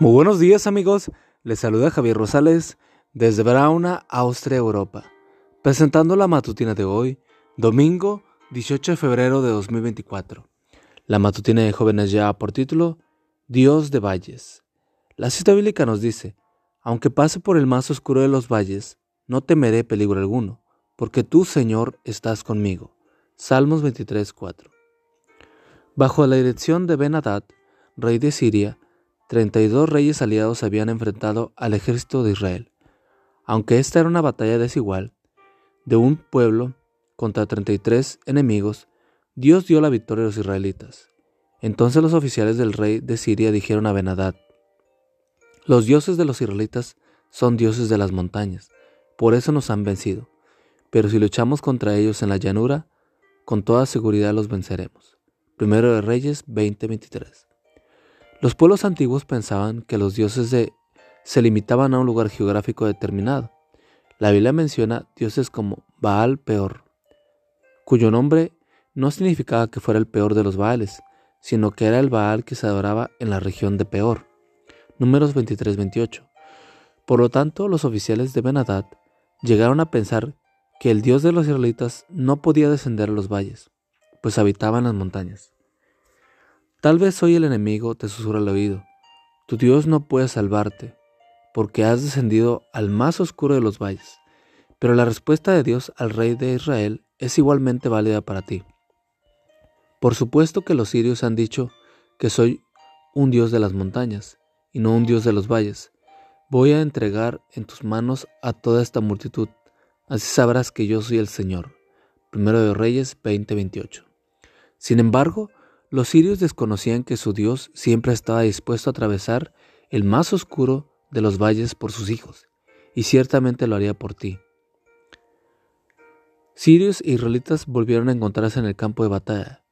Muy buenos días amigos, les saluda Javier Rosales desde Brauna, Austria, Europa, presentando la matutina de hoy, domingo 18 de febrero de 2024. La matutina de jóvenes ya por título Dios de valles. La cita bíblica nos dice, aunque pase por el más oscuro de los valles, no temeré peligro alguno, porque tú, Señor, estás conmigo. Salmos 23:4. Bajo la dirección de Ben Hadad, rey de Siria, 32 reyes aliados se habían enfrentado al ejército de Israel. Aunque esta era una batalla desigual, de un pueblo contra 33 enemigos, Dios dio la victoria a los israelitas. Entonces los oficiales del rey de Siria dijeron a Benadad, los dioses de los israelitas son dioses de las montañas, por eso nos han vencido. Pero si luchamos contra ellos en la llanura, con toda seguridad los venceremos. Primero de Reyes 20:23. Los pueblos antiguos pensaban que los dioses de, se limitaban a un lugar geográfico determinado. La Biblia menciona dioses como Baal Peor, cuyo nombre no significaba que fuera el peor de los Baales, sino que era el Baal que se adoraba en la región de Peor. Números 23-28. Por lo tanto, los oficiales de Benadad llegaron a pensar que el dios de los israelitas no podía descender a los valles, pues habitaba en las montañas. Tal vez hoy el enemigo te susurra al oído. Tu Dios no puede salvarte, porque has descendido al más oscuro de los valles. Pero la respuesta de Dios al rey de Israel es igualmente válida para ti. Por supuesto que los sirios han dicho que soy un Dios de las montañas y no un Dios de los valles. Voy a entregar en tus manos a toda esta multitud, así sabrás que yo soy el Señor. Primero de Reyes 20:28. Sin embargo, los sirios desconocían que su Dios siempre estaba dispuesto a atravesar el más oscuro de los valles por sus hijos, y ciertamente lo haría por ti. Sirios e israelitas volvieron a encontrarse en el campo de batalla,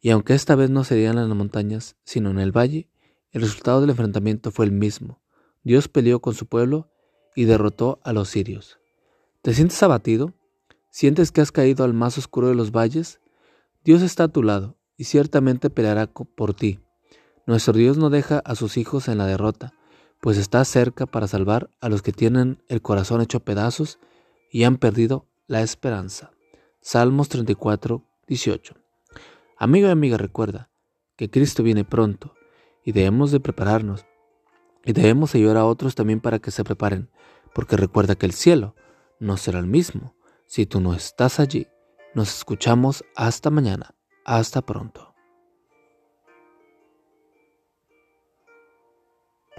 y aunque esta vez no serían en las montañas, sino en el valle, el resultado del enfrentamiento fue el mismo. Dios peleó con su pueblo y derrotó a los sirios. ¿Te sientes abatido? ¿Sientes que has caído al más oscuro de los valles? Dios está a tu lado y ciertamente peleará por ti. Nuestro Dios no deja a sus hijos en la derrota, pues está cerca para salvar a los que tienen el corazón hecho pedazos y han perdido la esperanza. Salmos 34, 18. Amigo y amiga, recuerda que Cristo viene pronto y debemos de prepararnos y debemos ayudar a otros también para que se preparen, porque recuerda que el cielo no será el mismo si tú no estás allí. Nos escuchamos hasta mañana. Hasta pronto.